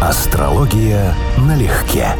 Астрология налегке.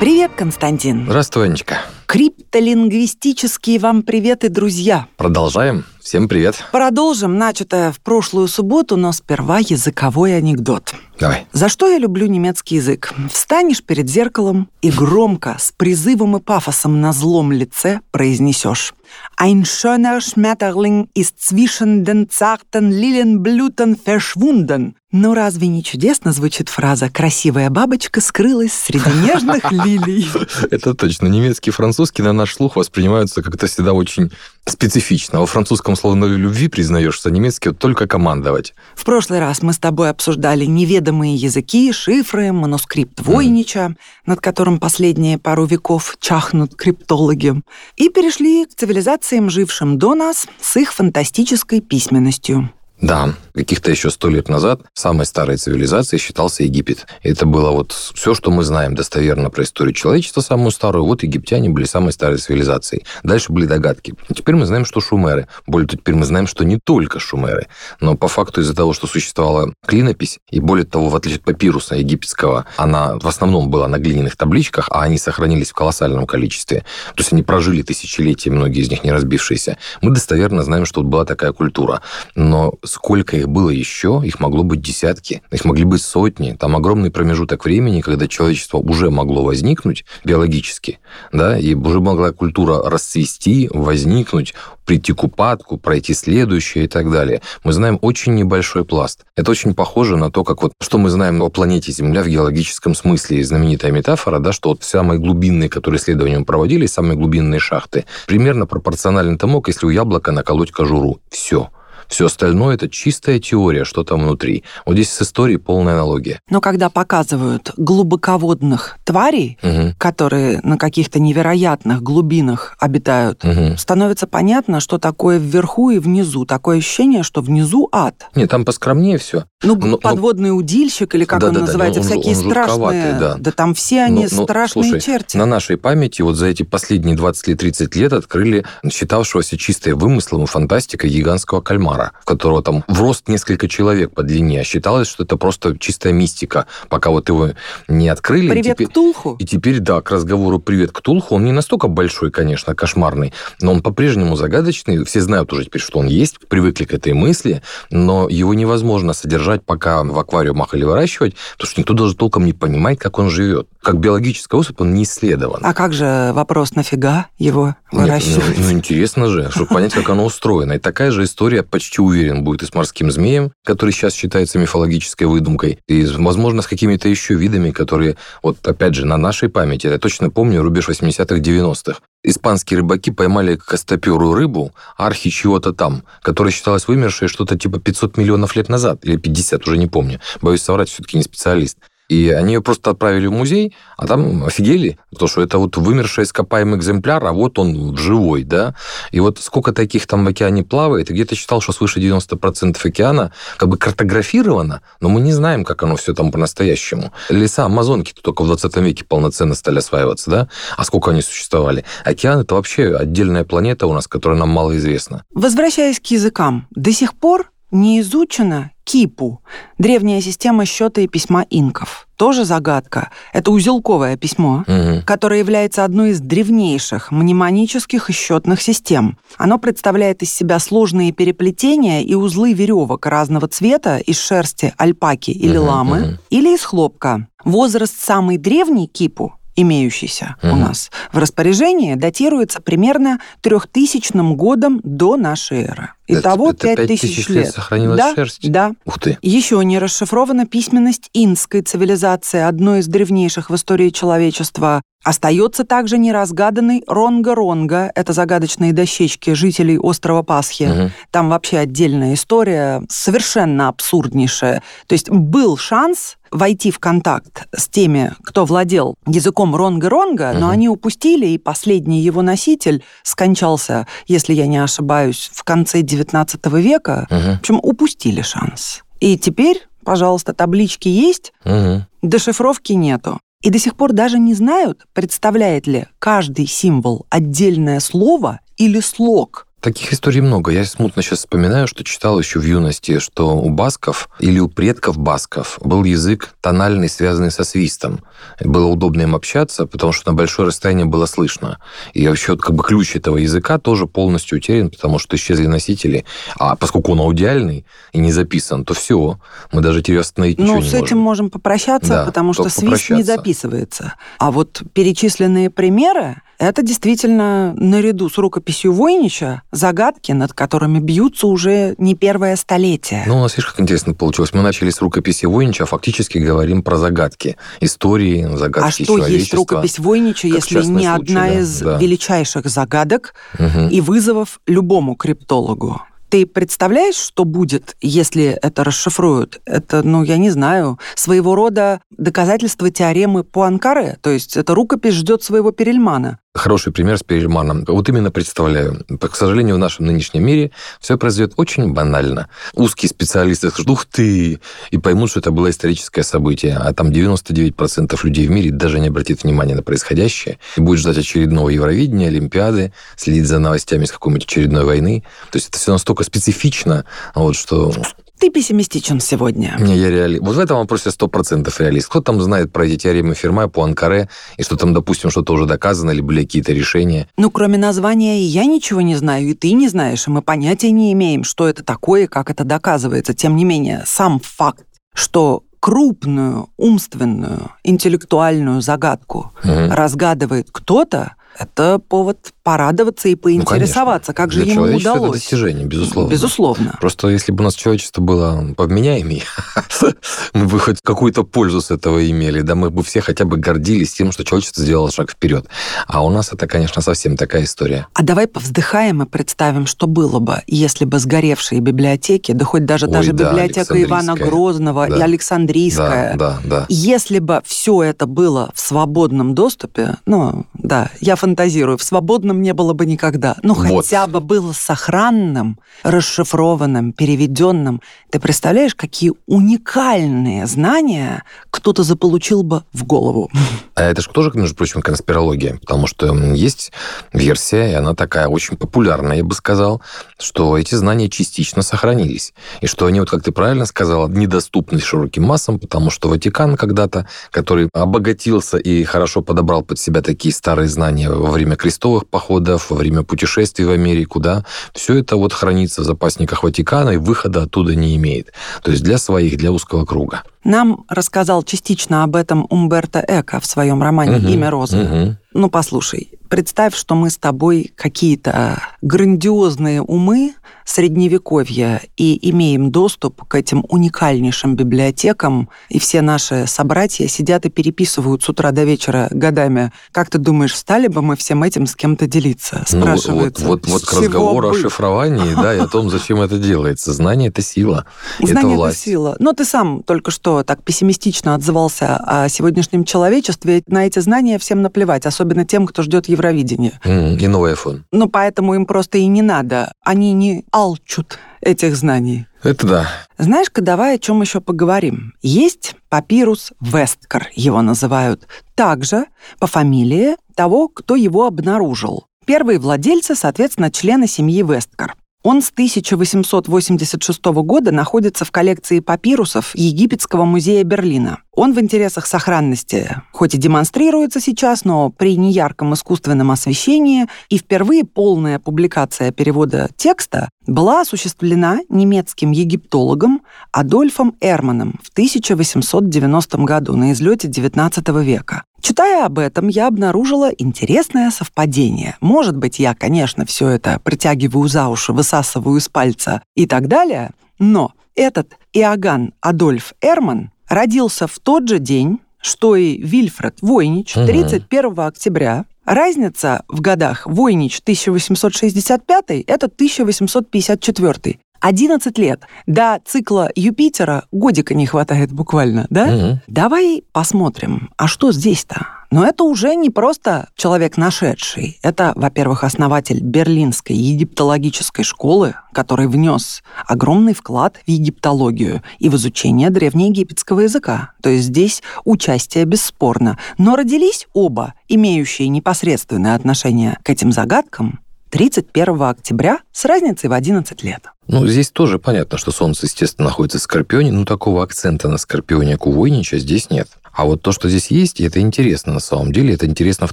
Привет, Константин. Здравствуй, Анечка. Криптолингвистические вам приветы, друзья. Продолжаем. Всем привет. Продолжим начатое в прошлую субботу, но сперва языковой анекдот. Давай. За что я люблю немецкий язык? Встанешь перед зеркалом и громко, с призывом и пафосом на злом лице произнесешь «Ein schöner Schmetterling ist zwischen den zarten Lilienblüten verschwunden». Ну разве не чудесно звучит фраза «Красивая бабочка скрылась среди нежных лилий»? Это точно. Немецкий и французский на наш слух воспринимаются как-то всегда очень специфично. Во французском словно любви признаешься, а немецкий вот только командовать. В прошлый раз мы с тобой обсуждали неведомые языки, шифры, манускрипт Войнича, над которым последние пару веков чахнут криптологи, и перешли к цивилизациям, жившим до нас, с их фантастической письменностью. Да, каких-то еще сто лет назад самой старой цивилизацией считался Египет. Это было вот все, что мы знаем достоверно про историю человечества, самую старую. Вот египтяне были самой старой цивилизацией. Дальше были догадки. Теперь мы знаем, что шумеры. Более того, теперь мы знаем, что не только шумеры. Но по факту из-за того, что существовала клинопись, и более того, в отличие от папируса египетского, она в основном была на глиняных табличках, а они сохранились в колоссальном количестве. То есть они прожили тысячелетия, многие из них не разбившиеся. Мы достоверно знаем, что была такая культура. Но сколько их было еще, их могло быть десятки, их могли быть сотни. Там огромный промежуток времени, когда человечество уже могло возникнуть биологически, да, и уже могла культура расцвести, возникнуть, прийти к упадку, пройти следующее и так далее. Мы знаем очень небольшой пласт. Это очень похоже на то, как вот, что мы знаем о планете Земля в геологическом смысле. И знаменитая метафора, да, что вот самые глубинные, которые исследования проводили, самые глубинные шахты, примерно пропорционально тому, если у яблока наколоть кожуру. Все. Все остальное – это чистая теория, что там внутри. Вот здесь с историей полная аналогия. Но когда показывают глубоководных тварей, Угу. которые на каких-то невероятных глубинах обитают, Угу. становится понятно, что такое вверху и внизу. Такое ощущение, что внизу ад. Нет, там поскромнее все. Ну, Но- но- подводный удильщик, или как он Да-да-да, называется, он всякие он страшные. да. там все они Ну, ну, страшные слушай, черти. На нашей памяти вот за эти последние 20 или 30 лет открыли считавшегося чистой вымыслом и фантастикой гигантского кальмара, в которого там в рост несколько человек по длине. А считалось, что это просто чистая мистика, пока вот его не открыли. и Привет теперь- Ктулху. И теперь, да, к разговору «Привет, Ктулху», он не настолько большой, конечно, кошмарный, но он по-прежнему загадочный. Все знают уже теперь, что он есть, привыкли к этой мысли, но его невозможно содержать пока в аквариумах или выращивать, потому что никто даже толком не понимает, как он живет. Как биологическая особь он не исследован. А как же вопрос, нафига его Нет, выращивать? ну, ну, интересно же, чтобы понять, как оно устроено. И такая же история, почти уверен, будет и с морским змеем, который сейчас считается мифологической выдумкой, и, возможно, с какими-то еще видами, которые, вот опять же, на нашей памяти, я точно помню рубеж 80-х, 90-х. Испанские рыбаки поймали костоперую рыбу, архи чего-то там, которая считалась вымершей что-то типа 500 миллионов лет назад, или 50, уже не помню. Боюсь соврать, все-таки не специалист. И они ее просто отправили в музей, а там офигели, то, что это вот вымерший ископаемый экземпляр, а вот он живой, да. И вот сколько таких там в океане плавает, и где-то читал, что свыше 90% океана как бы картографировано, но мы не знаем, как оно все там по-настоящему. Леса Амазонки только в 20 веке полноценно стали осваиваться, да. А сколько они существовали? Океан – это вообще отдельная планета у нас, которая нам мало известна. Возвращаясь к языкам, до сих пор не изучена кипу, древняя система счета и письма инков. Тоже загадка. Это узелковое письмо, Мгм. которое является одной из древнейших мнемонических и счетных систем. Оно представляет из себя сложные переплетения и узлы веревок разного цвета из шерсти альпаки или Мгм, ламы, мгм. или из хлопка. Возраст самой древней кипу имеющийся у Мгм. нас в распоряжении, датируется примерно 3000 годом до нашей эры. Итого это 5000 5000 лет лет. сохранилась да, шерсть? Да. Ух ты. Еще не расшифрована письменность инской цивилизации, одной из древнейших в истории человечества. Остается также неразгаданный Ронга-Ронга. Это загадочные дощечки жителей острова Пасхи. Мгм. Там вообще отдельная история, совершенно абсурднейшая. То есть был шанс войти в контакт с теми, кто владел языком ронга-ронга, но они упустили, и последний его носитель скончался, если я не ошибаюсь, в конце XIX века. Мгм. В общем, упустили шанс. И теперь, пожалуйста, таблички есть, Мгм. дешифровки нету. И до сих пор даже не знают, представляет ли каждый символ отдельное слово или слог. Таких историй много. Я смутно сейчас вспоминаю, что читал еще в юности, что у басков или у предков басков был язык тональный, связанный со свистом. Было удобно им общаться, потому что на большое расстояние было слышно. И вообще вот как бы ключ этого языка тоже полностью утерян, потому что исчезли носители. А поскольку он аудиальный и не записан, то все, мы даже теперь остановить ну, ничего не с можем. этим можем попрощаться, Да, потому что свист не записывается. А вот перечисленные примеры это действительно наряду с рукописью Войнича загадки, над которыми бьются уже не первое столетие. Ну, у нас, видишь, как интересно получилось. Мы начали с рукописи Войнича, а фактически говорим про загадки. Истории, загадки а что есть рукопись Войнича, если не случай, одна да, из да. величайших загадок Мгм. и вызовов любому криптологу? Ты представляешь, что будет, если это расшифруют? Это, ну, я не знаю, своего рода доказательство теоремы Пуанкаре. То есть эта рукопись ждет своего Перельмана. Хороший пример с Перельманом. Вот именно представляю. К сожалению, в нашем нынешнем мире все произойдет очень банально. Узкие специалисты скажут, ух ты, и поймут, что это было историческое событие. А там 99% людей в мире даже не обратит внимания на происходящее и будет ждать очередного Евровидения, Олимпиады, следить за новостями с какой-нибудь очередной войны. То есть это все настолько специфично, вот, что Ты пессимистичен сегодня. не, я реали... Вот в этом вопросе 100% реалист. Кто там знает про эти теоремы Ферма, Пуанкаре, и что там, допустим, что-то уже доказано, или были какие-то решения. Ну, кроме названия, и я ничего не знаю, и ты не знаешь, и мы понятия не имеем, что это такое, как это доказывается. Тем не менее, сам факт, что крупную, умственную, интеллектуальную загадку Мгм. разгадывает кто-то, это повод порадоваться и Ну, конечно. поинтересоваться, как же Для ему человечества это удалось. достижение, безусловно. Безусловно. Просто если бы у нас человечество было повменяемее, мы бы хоть какую-то пользу с этого имели, да, мы бы все хотя бы гордились тем, что человечество сделало шаг вперед. А у нас это, конечно, совсем такая история. А давай повздыхаем и представим, что было бы, если бы сгоревшие библиотеки, да хоть даже Ой, та же да, библиотека Ивана. Грозного и Да. Александрийская, Да, да, да. Если бы все это было в свободном доступе, ну, да, я фантазирую, в свободном не было бы никогда, но Вот. хотя бы было сохранным, расшифрованным, переведенным. Ты представляешь, какие уникальные знания кто-то заполучил бы в голову? А это же тоже, между прочим, конспирология, потому что есть версия, и она такая очень популярная, я бы сказал, что эти знания частично сохранились, и что они, вот как ты правильно сказала, недоступны широким массам, потому что Ватикан когда-то, который обогатился и хорошо подобрал под себя такие старые знания во время крестовых походов, во время путешествий в Америку, да, все это вот хранится в запасниках Ватикана и выхода оттуда не имеет. То есть для своих, для узкого круга. Нам рассказал частично об этом Умберто Эко в своем романе Мгм, «Имя Розы». мгм. Ну, послушай, представь, что мы с тобой какие-то грандиозные умы средневековья и имеем доступ к этим уникальнейшим библиотекам, и все наши собратья сидят и переписывают с утра до вечера годами. Как ты думаешь, стали бы мы всем этим с кем-то делиться? Ну, вот, Спрашивается. вот, вот С к разговору о шифровании, да, и о том, зачем это делается. Знание – это сила, это Знание это власть. сила. Но ты сам только что так пессимистично отзывался о сегодняшнем человечестве. На эти знания всем наплевать, особенно тем, кто ждет Евровидения. М, И новый iPhone. Ну, поэтому им просто и не надо. Они не алчут этих знаний. Это да. Знаешь-ка, давай о чем еще поговорим. Есть папирус Весткар, его называют. Также по фамилии того, кто его обнаружил. Первые владельцы, соответственно, члены семьи Весткар. Он с 1886 года находится в коллекции папирусов Египетского музея Берлина. Он в интересах сохранности, хоть и демонстрируется сейчас, но при неярком искусственном освещении, и впервые полная публикация перевода текста была осуществлена немецким египтологом Адольфом Эрманом в 1890 году на излете XIX века. Читая об этом, я обнаружила интересное совпадение. Может быть, я, конечно, все это притягиваю за уши, высасываю из пальца и так далее, но этот Иоганн Адольф Эрман родился в тот же день, что и Вильфред Войнич, Мгм. 31 октября. Разница в годах Войнич 1865 это 1854. 11 лет. До цикла Юпитера годика не хватает буквально, да? Давай посмотрим, а что здесь-то? Но это уже не просто человек нашедший. Это, во-первых, основатель Берлинской египтологической школы, который внес огромный вклад в египтологию и в изучение древнеегипетского языка. То есть здесь участие бесспорно. Но родились оба, имеющие непосредственное отношение к этим загадкам, 31 октября с разницей в 11 лет. Ну, здесь тоже понятно, что Солнце, естественно, находится в Скорпионе, но такого акцента на Скорпионе, как у Войнича, здесь нет. А вот то, что здесь есть, это интересно на самом деле. Это интересно в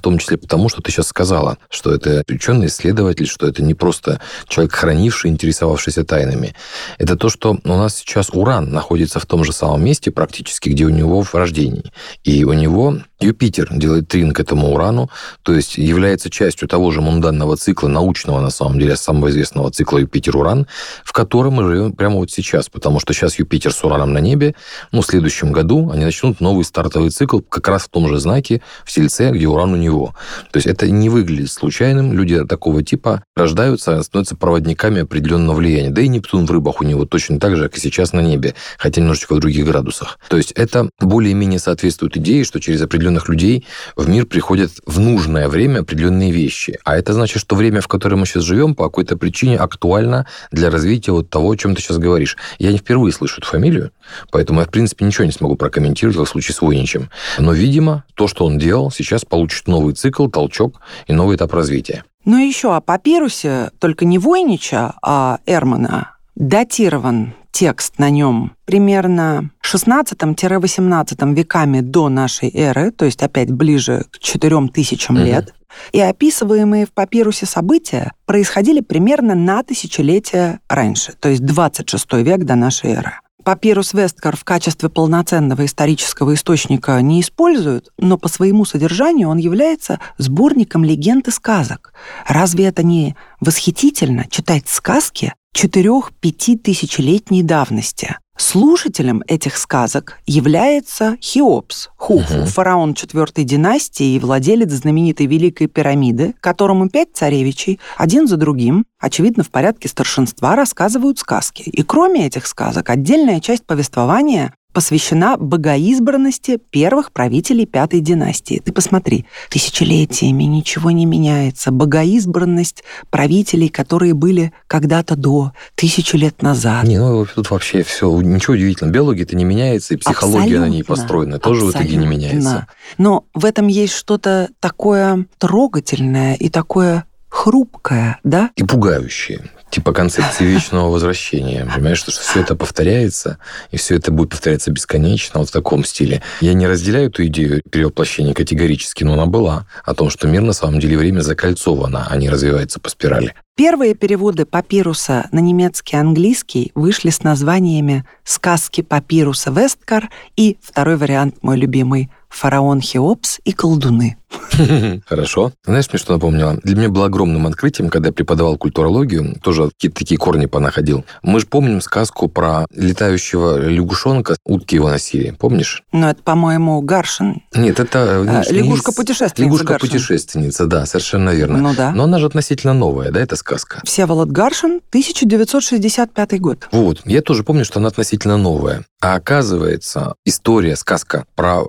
том числе потому, что ты сейчас сказала, что это ученый исследователь, что это не просто человек, хранивший, интересовавшийся тайнами. Это то, что у нас сейчас Уран находится в том же самом месте практически, где у него в рождении. И у него Юпитер делает трин к этому Урану, то есть является частью того же мунданного цикла, научного на самом деле, самого известного цикла Юпитер-Уран, в котором мы живем прямо вот сейчас, потому что сейчас Юпитер с Ураном на небе, ну, в следующем году они начнут новый стартовый цикл как раз в том же знаке, в Сельце, где Уран у него. То есть это не выглядит случайным, люди такого типа рождаются, становятся проводниками определенного влияния. Да и Нептун в рыбах у него точно так же, как и сейчас на небе, хотя немножечко в других градусах. То есть это более-менее соответствует идее, что через определенных людей в мир приходят в нужное время определенные вещи. А это значит, что время, в котором мы сейчас живем, по какой-то причине актуально для развития вот того, о чем ты сейчас говоришь. Я не впервые слышу эту фамилию, поэтому я, в принципе, ничего не смогу прокомментировать в случае с Войничем. Но, видимо, то, что он делал, сейчас получит новый цикл, толчок и новый этап развития. Ну и еще о папирусе, только не Войнича, а Эрмана, датирован текст на нем примерно 16-18 веками до нашей эры, то есть опять ближе к 4000 угу. лет, и описываемые в папирусе события происходили примерно на тысячелетия раньше, то есть 26 век до нашей эры. Папирус Весткар в качестве полноценного исторического источника не используют, но по своему содержанию он является сборником легенд и сказок. Разве это не восхитительно читать сказки, четырех-пяти тысячелетней давности. Слушателем этих сказок является Хеопс, Хуфу, угу. фараон четвертой династии и владелец знаменитой Великой пирамиды, которому пять царевичей, один за другим, очевидно, в порядке старшинства, рассказывают сказки. И кроме этих сказок, отдельная часть повествования посвящена богоизбранности первых правителей пятой династии. Ты посмотри, тысячелетиями ничего не меняется. Богоизбранность правителей, которые были когда-то до, тысячи лет назад. Не, ну тут вообще все, ничего удивительного. Биология это не меняется, и психология Абсолютно. на ней построена тоже Абсолютно. в итоге не меняется. Но в этом есть что-то такое трогательное и такое хрупкое, да? И пугающее типа концепции вечного возвращения. Понимаешь, что все это повторяется, и все это будет повторяться бесконечно, вот в таком стиле. Я не разделяю эту идею перевоплощения категорически, но она была о том, что мир на самом деле время закольцовано, а не развивается по спирали. Первые переводы папируса на немецкий и английский вышли с названиями «Сказки папируса Весткар» и второй вариант, мой любимый, «Фараон Хеопс и колдуны». Хорошо. Знаешь, мне что напомнило? Для меня было огромным открытием, когда я преподавал культурологию, тоже какие-то такие корни понаходил. Мы же помним сказку про летающего лягушонка, утки его носили. Помнишь? Ну, это, по-моему, Гаршин. Нет, это... А, лягушка-путешественница Лягушка-путешественница, да, совершенно верно. Ну да. Но она же относительно новая, да, эта сказка? Всеволод Гаршин, 1965 год. Вот. Я тоже помню, что она относительно новая. А оказывается, история, сказка про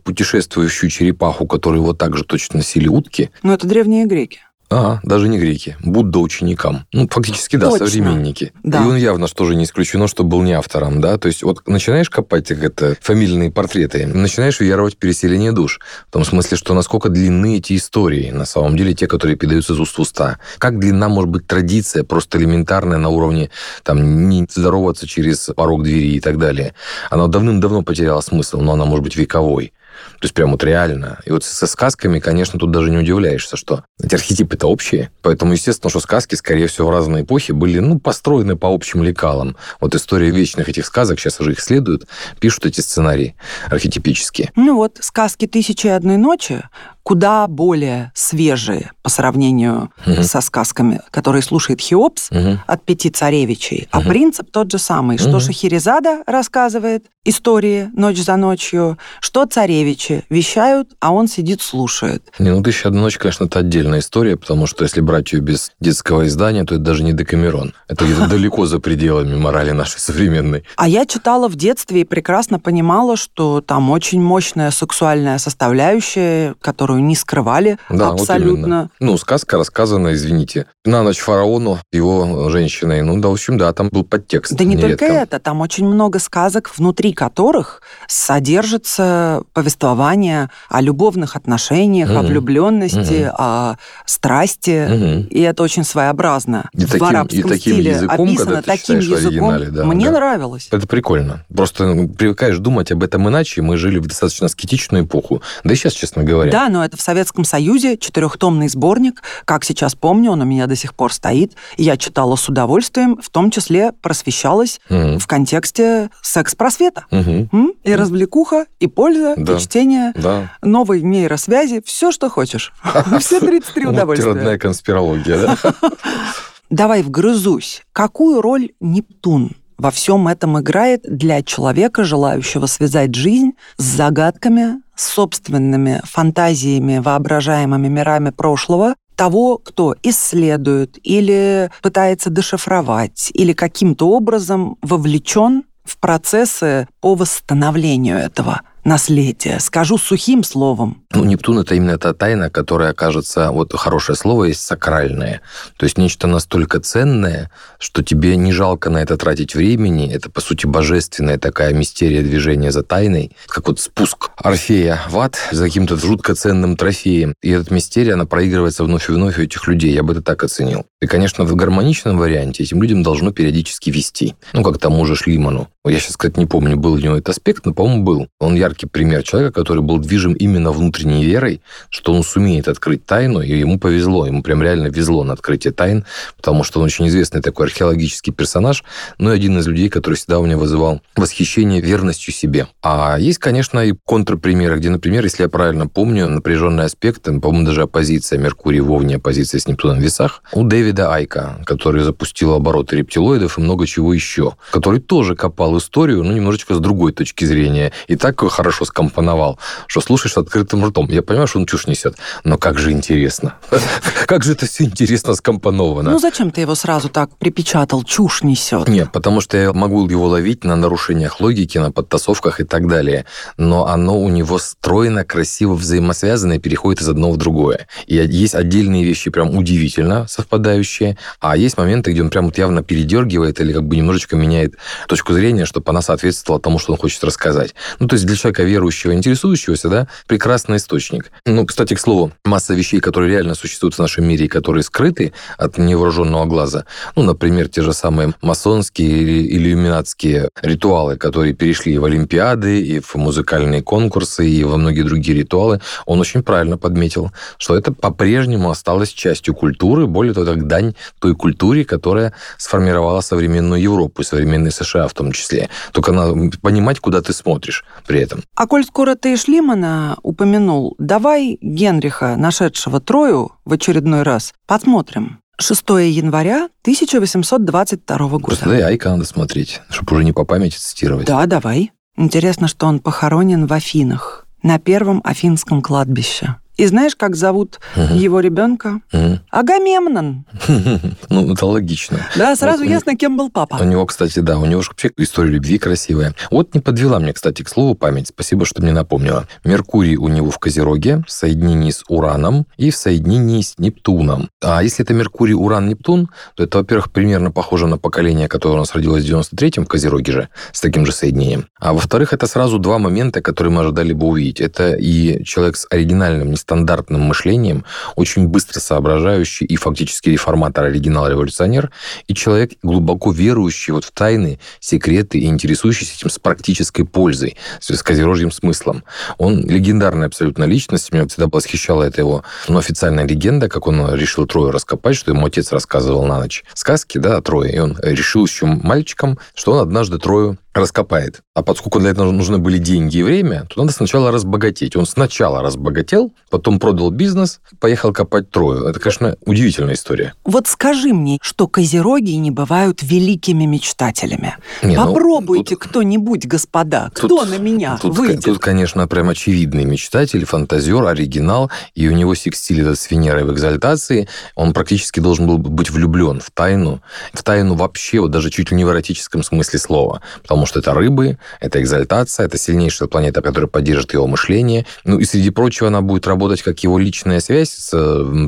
путешествующую черепаху, которую вот так же точно носили утки. Ну, это древние греки. А, даже не греки. Будда ученикам. Ну, фактически, да, Точно. современники. Да. И он явно что же не исключено, что был не автором, да. То есть вот начинаешь копать это фамильные портреты, начинаешь веровать в переселение душ. В том смысле, что насколько длинны эти истории, на самом деле, те, которые передаются из уст в уста. Как длинна может быть традиция, просто элементарная на уровне там не здороваться через порог двери и так далее. Она давным-давно потеряла смысл, но она может быть вековой. То есть прям вот реально. И вот со сказками, конечно, тут даже не удивляешься, что эти архетипы-то общие. Поэтому, естественно, что сказки, скорее всего, в разные эпохи были, ну, построены по общим лекалам. Вот история вечных этих сказок, сейчас уже их следуют, пишут эти сценарии архетипические. Ну вот, сказки «Тысячи и одной ночи» куда более свежие по сравнению угу. со сказками, которые слушает Хеопс угу. от пяти царевичей. Угу. А принцип тот же самый, что угу. Шахерезада рассказывает истории ночь за ночью, что царевичи вещают, а он сидит слушает. Не, ну «Тысяча одна ночь», конечно, это отдельная история, потому что если брать ее без детского издания, то это даже не Декамерон. Это где-то далеко за пределами морали нашей современной. А я читала в детстве и прекрасно понимала, что там очень мощная сексуальная составляющая, которую которую не скрывали да, абсолютно. Вот ну, сказка рассказана, извините, на ночь фараону, его женщиной. Ну, да, в общем, да, там был подтекст. Да не нередко. только это, там очень много сказок, внутри которых содержится повествование повествование о любовных отношениях, угу. о влюбленности, угу. о страсти. Угу. И это очень своеобразно. И в таким, арабском и таким стиле языком, описано таким языком. Да, Мне да. нравилось. Это прикольно. Просто ну, привыкаешь думать об этом иначе. Мы жили в достаточно аскетичную эпоху. Да и сейчас, честно говоря. Да, но это в Советском Союзе четырехтомный сборник. Как сейчас помню, он у меня до сих пор стоит. Я читала с удовольствием, в том числе просвещалась угу. в контексте секс-просвета. Угу. И развлекуха, и польза, да. и чтение, да. новой нейросвязи, все, что хочешь. Все 33 удовольствия. Родная конспирология, да? Давай вгрызусь. Какую роль Нептун во всем этом играет для человека, желающего связать жизнь с загадками, с собственными фантазиями, воображаемыми мирами прошлого, того, кто исследует или пытается дешифровать, или каким-то образом вовлечен в процессы по восстановлению этого наследие. Скажу сухим словом. Ну, Нептун — это именно та тайна, которая, кажется, вот хорошее слово есть, сакральное. То есть нечто настолько ценное, что тебе не жалко на это тратить времени. Это, по сути, божественная такая мистерия движения за тайной, как вот спуск Орфея в ад за каким-то жутко ценным трофеем. И эта мистерия, она проигрывается вновь и вновь у этих людей. Я бы это так оценил. И, конечно, в гармоничном варианте этим людям должно периодически вести. Ну, как тому же Шлиману. Я сейчас, кстати, не помню, был ли у него этот аспект, но, по-моему, был. Он яркий пример человека, который был движим именно внутренней верой, что он сумеет открыть тайну, и ему повезло. Ему прям реально везло на открытие тайн, потому что он очень известный такой археологический персонаж, но и один из людей, который всегда у меня вызывал восхищение верностью себе. А есть, конечно, и контрпримеры, где, например, если я правильно помню, напряженный аспект, по-моему, даже оппозиция Меркурия в оппозиция с Нептуном в весах, у Дэвида Айка, который запустил обороты рептилоидов и много чего еще, который тоже копал историю, ну, немножечко с другой точки зрения. И так хорошо скомпоновал, что слушаешь с открытым ртом. Я понимаю, что он чушь несет, но как же интересно. Как же это все интересно скомпоновано. Ну, зачем ты его сразу так припечатал, чушь несет? Нет, потому что я могу его ловить на нарушениях логики, на подтасовках и так далее. Но оно у него стройно, красиво, взаимосвязано и переходит из одного в другое. И есть отдельные вещи прям удивительно совпадающие, а есть моменты, где он прям вот явно передергивает или как бы немножечко меняет точку зрения, чтобы она соответствовала тому, что он хочет рассказать. Ну, то есть для человека верующего, интересующегося, да, прекрасный источник. Ну, кстати, к слову, масса вещей, которые реально существуют в нашем мире и которые скрыты от невооруженного глаза, ну, например, те же самые масонские или иллюминатские ритуалы, которые перешли и в Олимпиады, и в музыкальные конкурсы, и во многие другие ритуалы, он очень правильно подметил, что это по-прежнему осталось частью культуры, более того, как дань той культуре, которая сформировала современную Европу современные США в том числе. Только надо понимать, куда ты смотришь при этом. А коль скоро ты Шлимана упомянул, давай Генриха, нашедшего Трою в очередной раз, посмотрим. 6 января 1822 года. Просто да, Айка надо смотреть, чтобы уже не по памяти цитировать. Да, давай. Интересно, что он похоронен в Афинах, на первом афинском кладбище. И знаешь, как зовут угу. его ребенка? Угу. Агамемнон. Ну, это логично. Да, сразу вот, ясно, кем был папа. У него, кстати, да, у него же вообще история любви красивая. Вот не подвела мне, кстати, к слову память. Спасибо, что мне напомнила. Меркурий у него в Козероге, в соединении с Ураном и в соединении с Нептуном. А если это Меркурий, Уран, Нептун, то это, во-первых, примерно похоже на поколение, которое у нас родилось в 93-м в Козероге же, с таким же соединением. А во-вторых, это сразу два момента, которые мы ожидали бы увидеть. Это и человек с оригинальным, стандартным мышлением, очень быстро соображающий и фактически реформатор, оригинал-революционер, и человек, глубоко верующий вот в тайны, секреты и интересующийся этим с практической пользой, с козерожьим смыслом. Он легендарная абсолютно личность, меня всегда восхищала эта его ну, официальная легенда, как он решил Трою раскопать, что ему отец рассказывал на ночь сказки, да, о Трое, и он решил еще мальчиком, что он однажды Трою раскопает. А поскольку для этого нужны были деньги и время, то надо сначала разбогатеть. Он сначала разбогател, потом продал бизнес, поехал копать Трою. Это, конечно, удивительная история. Вот скажи мне, что козероги не бывают великими мечтателями. Не, ну, Попробуйте ну, тут, кто-нибудь, господа, тут, кто на меня тут, выйдет? Тут, конечно, прям очевидный мечтатель, фантазер, оригинал, и у него секстиль этот с Венерой в экзальтации. Он практически должен был быть влюблен в тайну, в тайну вообще, вот даже чуть ли не в эротическом смысле слова. Потому потому что это рыбы, это экзальтация, это сильнейшая планета, которая поддержит его мышление. Ну и, среди прочего, она будет работать как его личная связь с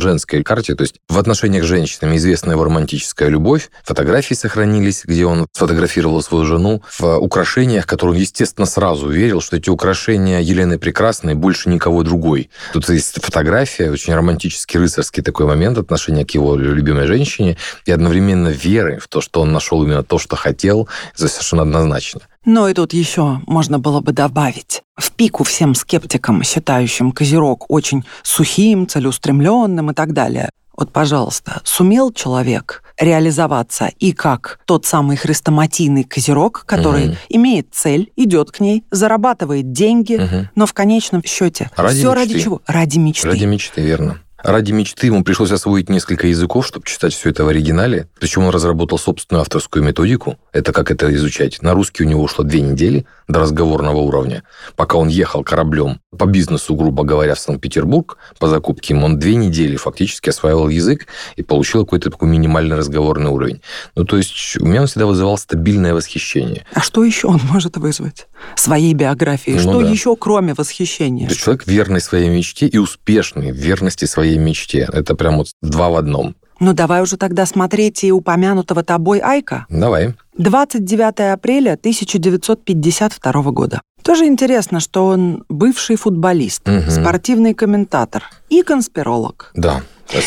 женской карте, то есть в отношениях с женщинами известна его романтическая любовь, фотографии сохранились, где он сфотографировал свою жену в украшениях, которые он, естественно, сразу верил, что эти украшения Елены Прекрасной больше никого другой. Тут есть фотография, очень романтический, рыцарский такой момент отношения к его любимой женщине и одновременно веры в то, что он нашел именно то, что хотел, совершенно однозначно. Но и тут еще можно было бы добавить. В пику всем скептикам, считающим Козерог очень сухим, целеустремленным и так далее. Вот, пожалуйста, сумел человек реализоваться и как тот самый хрестоматийный козерог, который угу. имеет цель, идет к ней, зарабатывает деньги, угу. но в конечном счете ради все мечты. ради чего? Ради мечты. Ради мечты, верно. Ради мечты ему пришлось освоить несколько языков, чтобы читать все это в оригинале. Причем он разработал собственную авторскую методику. Это как это изучать. На русский у него ушло две недели до разговорного уровня. Пока он ехал кораблем по бизнесу, грубо говоря, в Санкт-Петербург по закупке, он две недели фактически осваивал язык и получил какой-то такой минимальный разговорный уровень. Ну, то есть у меня он всегда вызывал стабильное восхищение. А что еще он может вызвать? Своей биографии? Ну, что да. еще, кроме восхищения? То есть человек верный своей мечте и успешный в верности своей своей мечте. Это прям вот два в одном. Ну, давай уже тогда смотреть и упомянутого тобой Айка. Давай. 29 апреля 1952 года. Тоже интересно, что он бывший футболист, угу. спортивный комментатор и конспиролог. Да.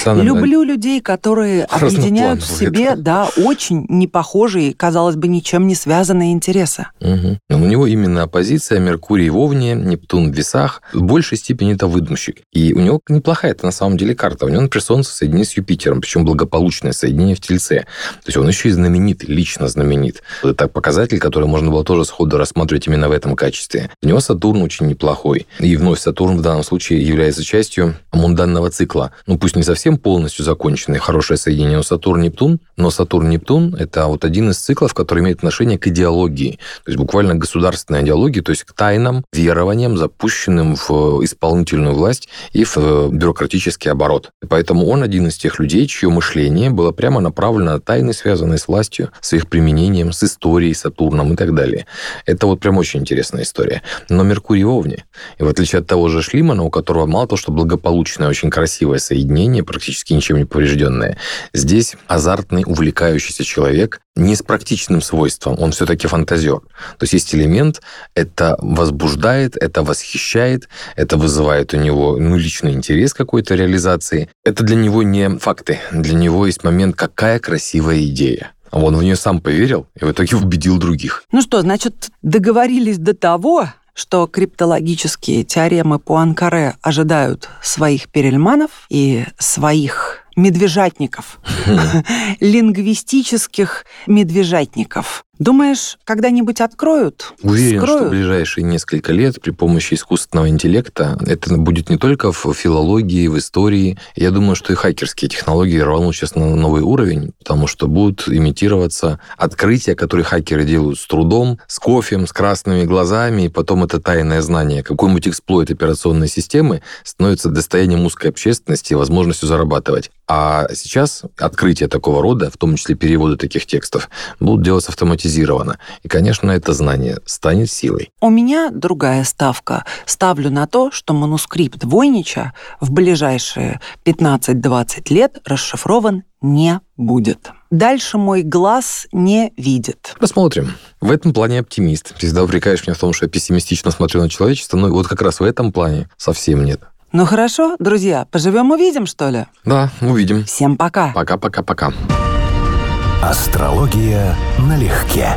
Люблю людей, которые объединяют в себе, да, очень непохожие, казалось бы, ничем не связанные интересы. Угу. Но у него именно оппозиция Меркурий в Овне, Нептун в Весах. В большей степени это выдумщик. И у него неплохая это на самом деле карта. У него, например, Солнце соединено с Юпитером, причем благополучное соединение в Тельце. То есть он еще и знаменит, лично знаменит. Это показатель, который можно было тоже сходу рассматривать именно в этом качестве. У него Сатурн очень неплохой. И вновь Сатурн в данном случае является частью мунданного цикла. Ну, пусть не совсем совсем полностью законченное хорошее соединение Сатурн-Нептун, но Сатурн-Нептун – это вот один из циклов, который имеет отношение к идеологии, то есть буквально государственной идеологии, то есть к тайнам, верованиям, запущенным в исполнительную власть и в бюрократический оборот. Поэтому он один из тех людей, чье мышление было прямо направлено на тайны, связанные с властью, с их применением, с историей, Сатурном и так далее. Это вот прям очень интересная история. Но Меркурий в Овне. И в отличие от того же Шлимана, у которого мало того, что благополучное, очень красивое соединение, практически ничем не поврежденные. Здесь азартный, увлекающийся человек не с практичным свойством, он все-таки фантазер. То есть есть элемент, это возбуждает, это восхищает, это вызывает у него ну, личный интерес какой-то реализации. Это для него не факты, для него есть момент, какая красивая идея. Он в нее сам поверил и в итоге убедил других. Ну что, значит, договорились до того, что криптологические теоремы Пуанкаре ожидают своих перельманов и своих медвежатников, лингвистических медвежатников. Думаешь, когда-нибудь откроют? Уверен, Скроют? что в ближайшие несколько лет при помощи искусственного интеллекта это будет не только в филологии, в истории. Я думаю, что и хакерские технологии рванут сейчас на новый уровень, потому что будут имитироваться открытия, которые хакеры делают с трудом, с кофем, с красными глазами, и потом это тайное знание. Какой-нибудь эксплойт операционной системы становится достоянием узкой общественности и возможностью зарабатывать. А сейчас открытие такого рода, в том числе переводы таких текстов, будут делаться автоматизированно. И, конечно, это знание станет силой. У меня другая ставка. Ставлю на то, что манускрипт Войнича в ближайшие 15-20 лет расшифрован не будет. Дальше мой глаз не видит. Посмотрим. В этом плане оптимист. Всегда упрекаешь меня в том, что я пессимистично смотрю на человечество, но вот как раз в этом плане совсем нет. Ну хорошо, друзья, поживем увидим, что ли? Да, увидим. Всем пока. Пока-пока-пока. Астрология налегке.